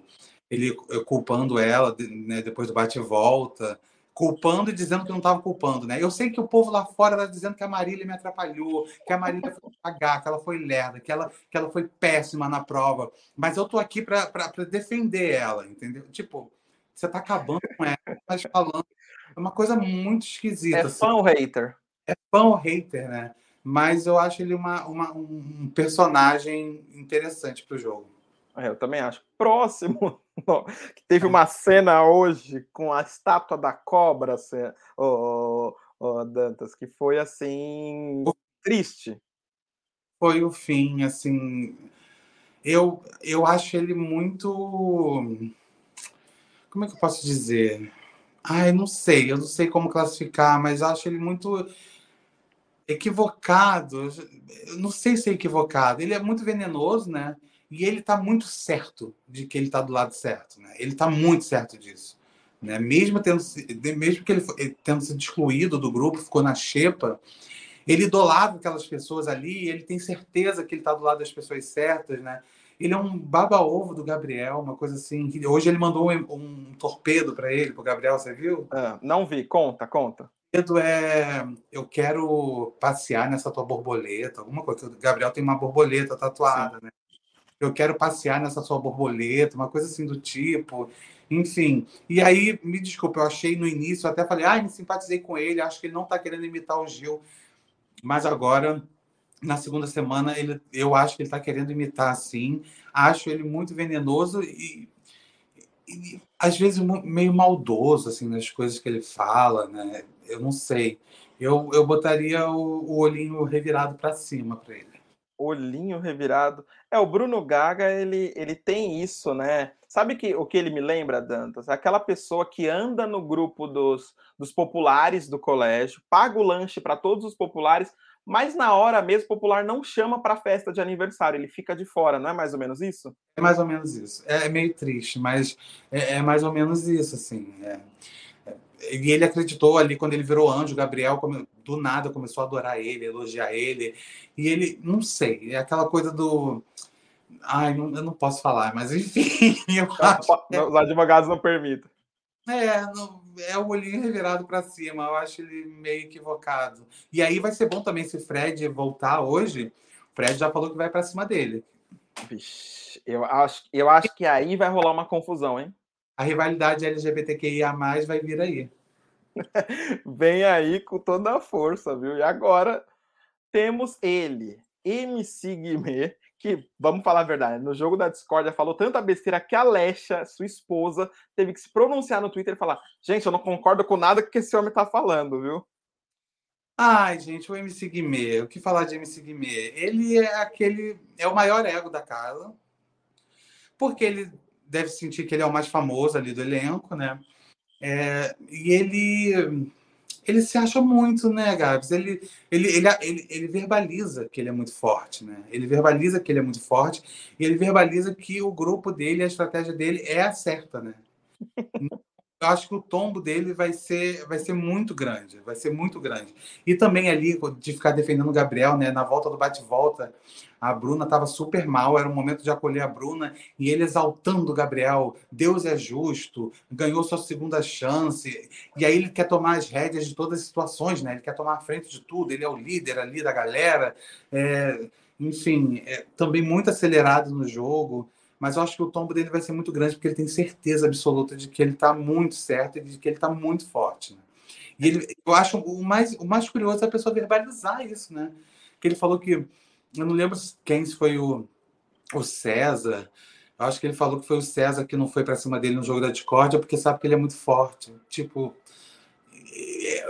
ele culpando ela né, depois do bate e volta, culpando e dizendo que não estava culpando, né? Eu sei que o povo lá fora está dizendo que a Marília me atrapalhou, que a Marília foi pagar, que ela foi lerda, que ela, que ela foi péssima na prova, mas eu tô aqui para defender ela, entendeu? Tipo, você está acabando com ela, mas falando. É uma coisa muito esquisita. É assim. fã ou hater? É fã ou hater, né? Mas eu acho ele uma, uma um personagem interessante para o jogo. É, eu também acho. Próximo, que teve uma cena hoje com a estátua da cobra, o, o, Dantas, que foi assim triste. Foi o fim, assim. Eu, eu acho ele muito como é que eu posso dizer? Ai, não sei, eu não sei como classificar, mas acho ele muito equivocado. Eu não sei se é equivocado. Ele é muito venenoso, né? E ele está muito certo de que ele está do lado certo, né? Ele está muito certo disso, né? Mesmo tendo mesmo que ele tendo sido excluído do grupo, ficou na xepa, ele idolatra aquelas pessoas ali, ele tem certeza que ele está do lado das pessoas certas, né? Ele é um baba-ovo do Gabriel, uma coisa assim. Hoje ele mandou um, um torpedo para ele, para o Gabriel, você viu? Ah, não vi, conta, conta. O torpedo é: Eu quero passear nessa tua borboleta, alguma coisa. O Gabriel tem uma borboleta tatuada, Sim. né? Eu quero passear nessa sua borboleta, uma coisa assim do tipo. Enfim. E aí, me desculpa, eu achei no início, até falei, ai, ah, me simpatizei com ele, acho que ele não está querendo imitar o Gil. Mas agora na segunda semana ele, eu acho que ele está querendo imitar assim. Acho ele muito venenoso e, e, às vezes meio maldoso assim nas coisas que ele fala, né? Eu não sei. Eu, eu botaria o, o olhinho revirado para cima para ele. Olhinho revirado. É, o Bruno Gaga, ele, ele tem isso, né? Sabe que, o que ele me lembra, Dantas? Aquela pessoa que anda no grupo dos, dos populares do colégio, paga o lanche para todos os populares, mas na hora mesmo popular não chama para festa de aniversário, ele fica de fora, não é mais ou menos isso? É mais ou menos isso. É, é meio triste, mas é, é mais ou menos isso, assim. É. é. E ele acreditou ali quando ele virou anjo, Gabriel do nada começou a adorar ele, elogiar ele. E ele, não sei, é aquela coisa do. Ai, não, eu não posso falar, mas enfim. Eu acho... Os advogados não permitem. É, não, é o olhinho revirado para cima. Eu acho ele meio equivocado. E aí vai ser bom também se Fred voltar hoje. O Fred já falou que vai para cima dele. Vixe, eu acho, eu acho que aí vai rolar uma confusão, hein? A rivalidade LGBTQIA vai vir aí. Vem aí com toda a força, viu? E agora temos ele, MC Guimê, que, vamos falar a verdade, no jogo da Discordia falou tanta besteira que a Lesha, sua esposa, teve que se pronunciar no Twitter e falar: gente, eu não concordo com nada que esse homem tá falando, viu? Ai, gente, o MC Guimê, o que falar de MC Guimê? Ele é aquele. É o maior ego da Carla, porque ele deve sentir que ele é o mais famoso ali do elenco, né? É, e ele ele se acha muito, né, Gabs? Ele, ele, ele, ele, ele verbaliza que ele é muito forte, né? Ele verbaliza que ele é muito forte e ele verbaliza que o grupo dele, a estratégia dele é a certa, né? Eu acho que o tombo dele vai ser, vai ser muito grande, vai ser muito grande. E também ali, de ficar defendendo o Gabriel, né? Na volta do bate-volta, a Bruna estava super mal, era o momento de acolher a Bruna e ele exaltando o Gabriel. Deus é justo, ganhou sua segunda chance. E aí ele quer tomar as rédeas de todas as situações, né? Ele quer tomar a frente de tudo. Ele é o líder ali da galera. É, enfim, é, também muito acelerado no jogo. Mas eu acho que o tombo dele vai ser muito grande porque ele tem certeza absoluta de que ele está muito certo e de que ele está muito forte. Né? E ele, eu acho o mais, o mais curioso é a pessoa verbalizar isso, né? Que ele falou que eu não lembro quem foi o, o César. Eu acho que ele falou que foi o César que não foi para cima dele no jogo da discórdia porque sabe que ele é muito forte. Tipo,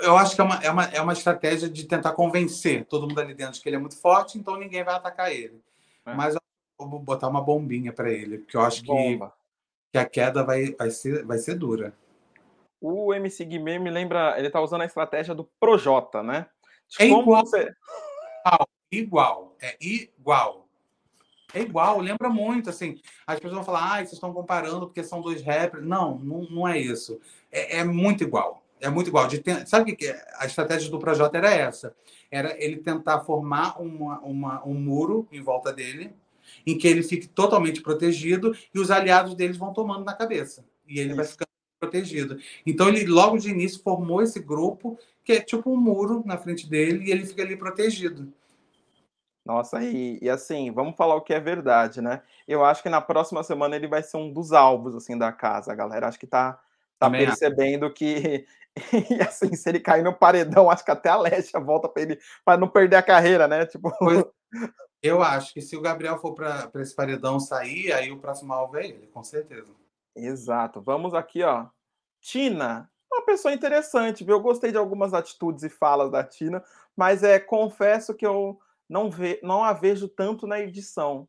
eu acho que é uma, é uma, é uma estratégia de tentar convencer todo mundo ali dentro de que ele é muito forte, então ninguém vai atacar ele. É. Mas vou botar uma bombinha para ele, porque eu acho que, que a queda vai, vai, ser, vai ser dura. O MC Guimê me lembra, ele tá usando a estratégia do Projota, né? De é igual, você... igual, igual, é igual. É igual, lembra muito, assim. As pessoas vão falar, ah, vocês estão comparando porque são dois rappers. Não, não, não é isso. É, é muito igual. É muito igual. De. Sabe o que é? A estratégia do Projota era essa? Era ele tentar formar uma, uma, um muro em volta dele, em que ele fique totalmente protegido e os aliados deles vão tomando na cabeça. E ele Isso. vai ficando protegido. Então ele logo de início formou esse grupo que é tipo um muro na frente dele e ele fica ali protegido. Nossa, e, e, assim, vamos falar o que é verdade, né? Eu acho que na próxima semana ele vai ser um dos alvos, assim, da casa, galera. Acho que tá, tá percebendo que, e assim, se ele cair no paredão, acho que até a Lesha volta para ele, para não perder a carreira, né? Tipo... Pois, eu acho que se o Gabriel for para esse paredão sair, aí o próximo alvo é ele, com certeza. Exato. Vamos aqui, ó. Tina, uma pessoa interessante, viu? Eu gostei de algumas atitudes e falas da Tina, mas é confesso que eu não, ve, não a vejo tanto na edição.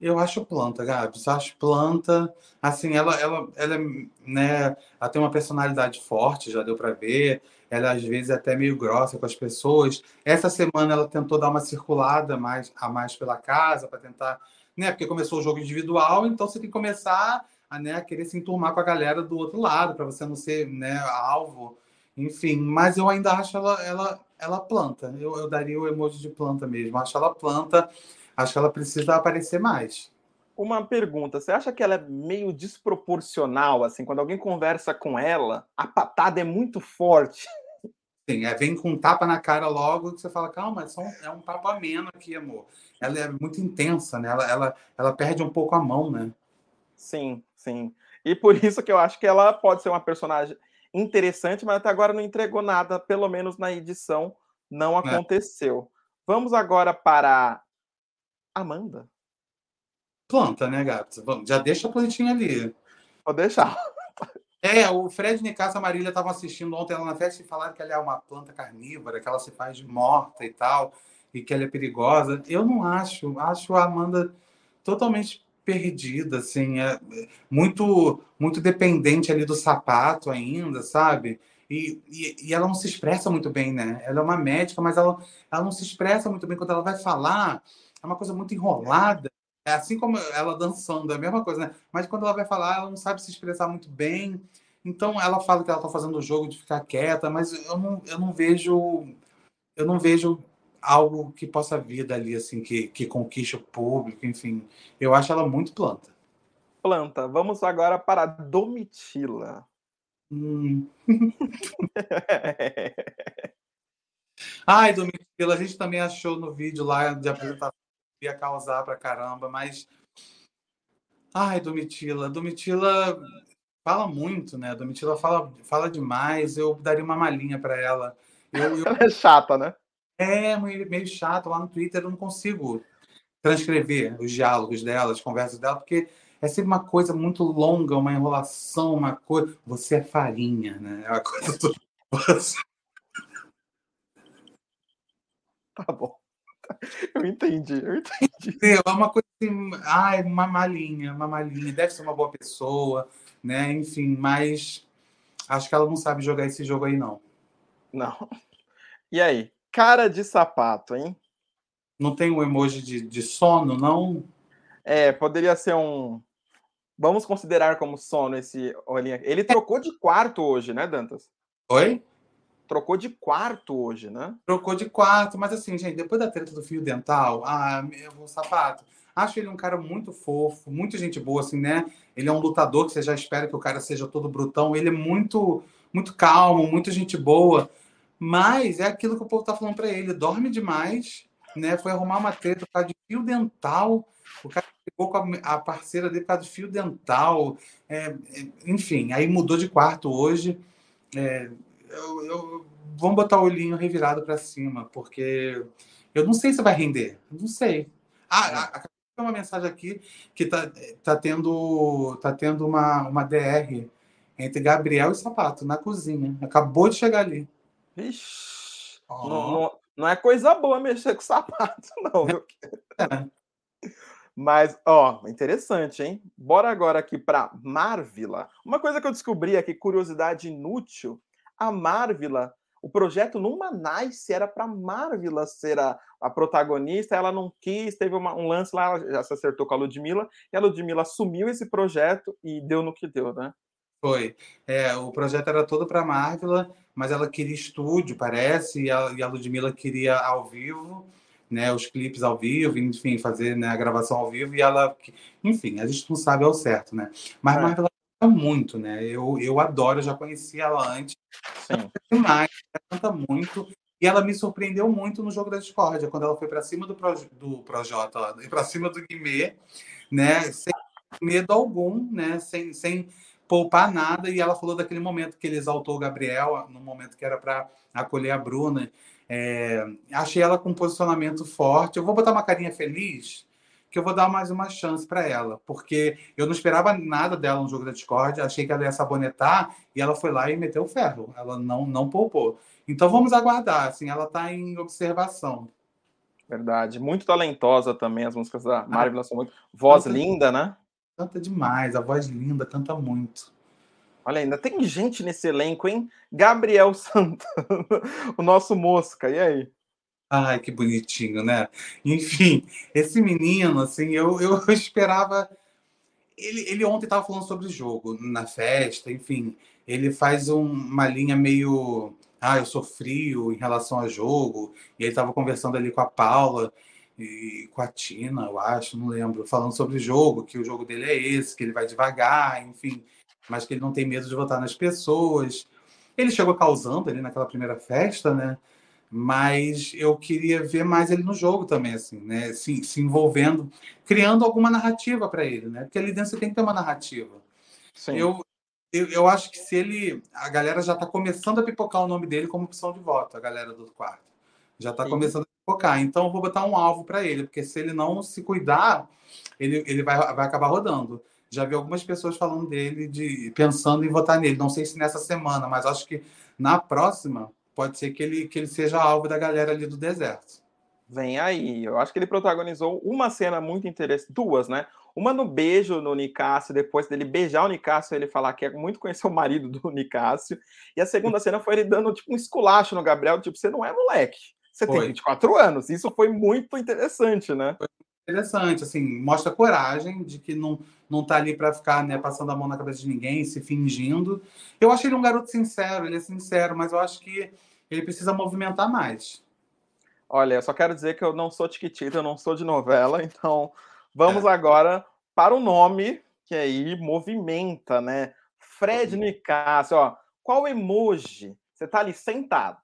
Eu acho planta, Gabs. Acho planta. Assim, ela, ela, ela, né, ela tem uma personalidade forte, já deu para ver. Ela às vezes é até meio grossa com as pessoas. Essa semana ela tentou dar uma circulada mais a mais pela casa para tentar, né? Porque começou o jogo individual, então você tem que começar a, né, a querer se enturmar com a galera do outro lado para você não ser, né, alvo. Enfim, mas eu ainda acho ela, ela ela planta. Eu, eu daria o emoji de planta mesmo. Acho ela planta. Acho que ela precisa aparecer mais. Uma pergunta, você acha que ela é meio desproporcional, assim, quando alguém conversa com ela, a patada é muito forte? Sim, é, vem com um tapa na cara logo, que você fala, calma, é, um, é um papo ameno aqui, amor. Ela é muito intensa, né? Ela, ela, ela perde um pouco a mão, né? Sim, sim. E por isso que eu acho que ela pode ser uma personagem interessante, mas até agora não entregou nada, pelo menos na edição não é. aconteceu. É. Vamos agora para Amanda. Planta, né, Gabs? Já deixa a plantinha ali. Vou deixar. É, o Fred Nicasso e a Marília estavam assistindo ontem lá na festa e falaram que ela é uma planta carnívora, que ela se faz de morta e tal, e que ela é perigosa. Eu não acho. Acho a Amanda totalmente perdida, assim, é muito, muito dependente ali do sapato ainda, sabe? E, e, e, ela não se expressa muito bem, né? Ela é uma médica, mas ela, ela não se expressa muito bem quando ela vai falar. É uma coisa muito enrolada. É assim como ela dançando, é a mesma coisa, né? Mas quando ela vai falar, ela não sabe se expressar muito bem. Então ela fala que ela está fazendo o jogo de ficar quieta, mas eu não, eu não vejo eu não vejo algo que possa vir dali, assim, que, que conquiste o público, enfim. Eu acho ela muito planta. Planta. Vamos agora para Domitila. Hum. Ai, Domitila, a gente também achou no vídeo lá de apresentação ia causar pra caramba, mas. Ai, Domitila, Domitila fala muito, né? Domitila fala, fala demais. Eu daria uma malinha para ela. Eu, eu... Ela é chata, né? É meio chato. Lá no Twitter eu não consigo transcrever os diálogos dela, as conversas dela, porque é sempre uma coisa muito longa, uma enrolação, uma coisa. Você é farinha, né? É uma coisa. Tá bom. Eu entendi, eu entendi. É uma coisa assim, ai, uma malinha, uma malinha. Deve ser uma boa pessoa, né? Enfim, mas acho que ela não sabe jogar esse jogo aí, não. Não. E aí? cara de sapato, hein? Não tem um emoji de, de sono, não? É, poderia ser um. Vamos considerar como sono esse olhinho. Ele trocou de quarto hoje, né, Dantas? Oi? Trocou de quarto hoje, né? Trocou de quarto, mas assim, gente, depois da treta do fio dental, ah, meu sapato. Acho ele um cara muito fofo, muito gente boa, assim, né? Ele é um lutador que você já espera que o cara seja todo brutão. Ele é muito, muito calmo, muita gente boa. Mas é aquilo que o povo tá falando para ele, dorme demais, né? Foi arrumar uma treta por causa de fio dental. O cara ficou com a, parceira dele por causa de fio dental. É, é, enfim, aí mudou de quarto hoje. É, eu, eu, vamos botar o olhinho revirado para cima, porque eu não sei se vai render. Não sei. Ah, é. tem uma mensagem aqui que tá, tá tendo, tá tendo uma, uma DR entre Gabriel e Sapato na cozinha. Acabou de chegar ali. Vixe, oh. não, não, não, é coisa boa mexer com sapato, não. Viu? É. Mas, ó, interessante, hein? Bora agora aqui para Marvila. Uma coisa que eu descobri aqui, curiosidade inútil, a Marvila, o projeto numa Nice era para Marvila ser a, a, protagonista, ela não quis, teve uma, um lance lá, ela já se acertou com a Ludmilla, e a Ludmilla assumiu esse projeto e deu no que deu, né? Foi. É, o projeto era todo para Marvila, mas ela queria estúdio, parece, e a, e a Ludmilla queria ao vivo, né, os clipes ao vivo, enfim, fazer né, a gravação ao vivo, e ela, enfim, a gente não sabe ao certo, né? Mas é. Canta muito, né? Eu, eu adoro, eu já conheci ela antes. Sim. Demais, ela canta muito. E ela me surpreendeu muito no jogo da discórdia, quando ela foi para cima do, Pro, do Projota, para cima do Guimê, né? Sem medo algum, né? Sem, sem poupar nada. E ela falou daquele momento que ele exaltou o Gabriel, no momento que era para acolher a Bruna. É, achei ela com um posicionamento forte. Eu vou botar uma carinha feliz, que eu vou dar mais uma chance para ela, porque eu não esperava nada dela no jogo da Discord, achei que ela ia sabonetar e ela foi lá e meteu o ferro, ela não, não poupou. Então vamos aguardar, assim, ela está em observação. Verdade, muito talentosa também, as músicas da Marvel ah, são muito. Voz canta, linda, né? Canta demais, a voz linda, canta muito. Olha, ainda tem gente nesse elenco, hein? Gabriel Santana, o nosso mosca, e aí? Ai, que bonitinho, né? Enfim, esse menino, assim, eu, eu esperava. Ele, ele ontem estava falando sobre jogo na festa, enfim. Ele faz um, uma linha meio. Ah, eu sou frio em relação a jogo. E ele estava conversando ali com a Paula e com a Tina, eu acho, não lembro, falando sobre jogo, que o jogo dele é esse, que ele vai devagar, enfim, mas que ele não tem medo de votar nas pessoas. Ele chegou causando ali naquela primeira festa, né? Mas eu queria ver mais ele no jogo também, assim, né? Se, se envolvendo, criando alguma narrativa para ele, né? Porque ali dentro você tem que ter uma narrativa. Sim. Eu, eu, eu acho que se ele. A galera já está começando a pipocar o nome dele como opção de voto, a galera do quarto. Já está começando a pipocar. Então eu vou botar um alvo para ele, porque se ele não se cuidar, ele, ele vai, vai acabar rodando. Já vi algumas pessoas falando dele, de pensando em votar nele. Não sei se nessa semana, mas acho que na próxima pode ser que ele, que ele seja alvo da galera ali do deserto. Vem aí. Eu acho que ele protagonizou uma cena muito interessante, duas, né? Uma no beijo no Nicásio, depois dele beijar o Nicásio, ele falar que é muito conhecer o marido do Nicásio. E a segunda cena foi ele dando tipo um esculacho no Gabriel, tipo, você não é moleque, você foi. tem 24 anos. Isso foi muito interessante, né? Foi interessante, assim, mostra coragem de que não, não tá ali para ficar né, passando a mão na cabeça de ninguém, se fingindo. Eu acho ele um garoto sincero, ele é sincero, mas eu acho que ele precisa movimentar mais. Olha, eu só quero dizer que eu não sou tiquitita, eu não sou de novela, então vamos é. agora para o nome que aí movimenta, né? Fred. Nicasso, ó, qual emoji? Você tá ali sentado.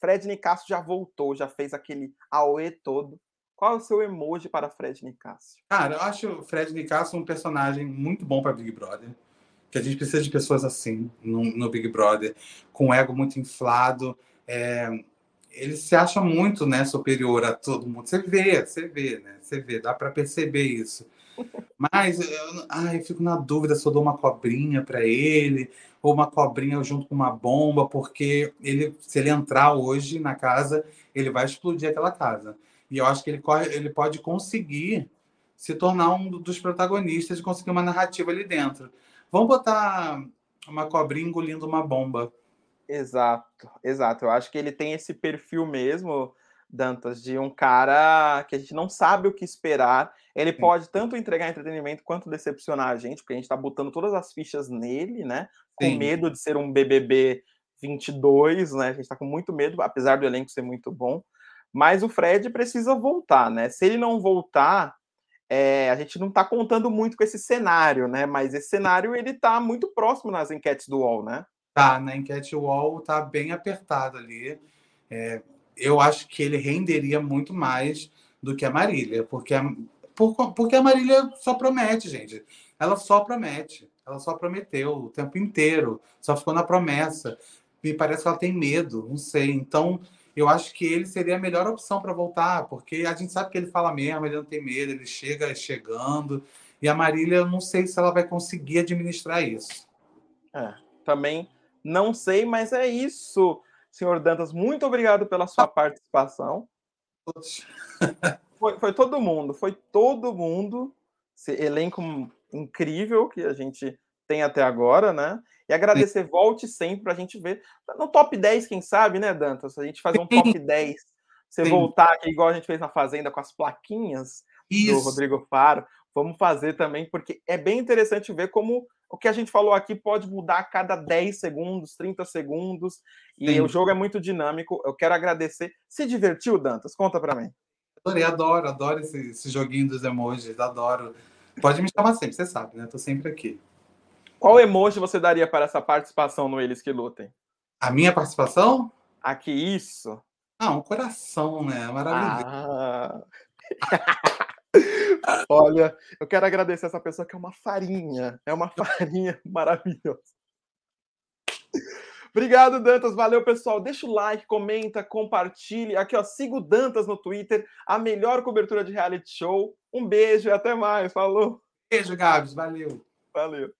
Fred Nicasso já voltou, já fez aquele auê todo. Qual é o seu emoji para Fred Nicasso? Cara, eu acho o Fred Nicasso um personagem muito bom para Big Brother. Que a gente precisa de pessoas assim no, no Big Brother, com ego muito inflado, é, ele se acha muito né, superior a todo mundo. Você vê, você vê, né? Você vê, dá para perceber isso. Mas eu, ai, eu fico na dúvida se eu dou uma cobrinha para ele ou uma cobrinha junto com uma bomba, porque ele, se ele entrar hoje na casa, ele vai explodir aquela casa. E eu acho que ele, corre, ele pode conseguir se tornar um dos protagonistas e conseguir uma narrativa ali dentro. Vamos botar uma cobrinha engolindo uma bomba. Exato, exato. Eu acho que ele tem esse perfil mesmo, Dantas, de um cara que a gente não sabe o que esperar. Ele Sim. pode tanto entregar entretenimento quanto decepcionar a gente, porque a gente tá botando todas as fichas nele, né? Com Sim. medo de ser um BBB 22, né? A gente tá com muito medo, apesar do elenco ser muito bom. Mas o Fred precisa voltar, né? Se ele não voltar, é, a gente não está contando muito com esse cenário, né? Mas esse cenário ele está muito próximo nas enquetes do UOL, né? Tá, na enquete UOL tá bem apertado ali. É, eu acho que ele renderia muito mais do que a Marília, porque a, por, porque a Marília só promete, gente. Ela só promete. Ela só prometeu o tempo inteiro, só ficou na promessa. Me parece que ela tem medo, não sei. Então, eu acho que ele seria a melhor opção para voltar, porque a gente sabe que ele fala mesmo, ele não tem medo, ele chega chegando. E a Marília, eu não sei se ela vai conseguir administrar isso. É, também não sei, mas é isso, senhor Dantas. Muito obrigado pela sua participação. Foi, foi todo mundo, foi todo mundo. Esse elenco incrível que a gente tem até agora, né? E agradecer, volte sempre para a gente ver. No top 10, quem sabe, né, Dantas? A gente fazer um top 10. Você Sim. voltar aqui, igual a gente fez na Fazenda, com as plaquinhas Isso. do Rodrigo Faro. Vamos fazer também, porque é bem interessante ver como o que a gente falou aqui pode mudar a cada 10 segundos, 30 segundos. E Sim. o jogo é muito dinâmico. Eu quero agradecer. Se divertiu, Dantas? Conta para mim. Adorei, adoro, adoro esse, esse joguinho dos emojis, adoro. Pode me chamar sempre, você sabe, né? Tô sempre aqui. Qual emoji você daria para essa participação no Eles que Lutem? A minha participação? Aqui, isso. Ah, um coração, né? Maravilhoso. Ah. Olha, eu quero agradecer essa pessoa que é uma farinha. É uma farinha maravilhosa. Obrigado, Dantas. Valeu, pessoal. Deixa o like, comenta, compartilhe. Aqui, ó, siga o Dantas no Twitter. A melhor cobertura de reality show. Um beijo e até mais. Falou. Beijo, Gabs. Valeu. Valeu.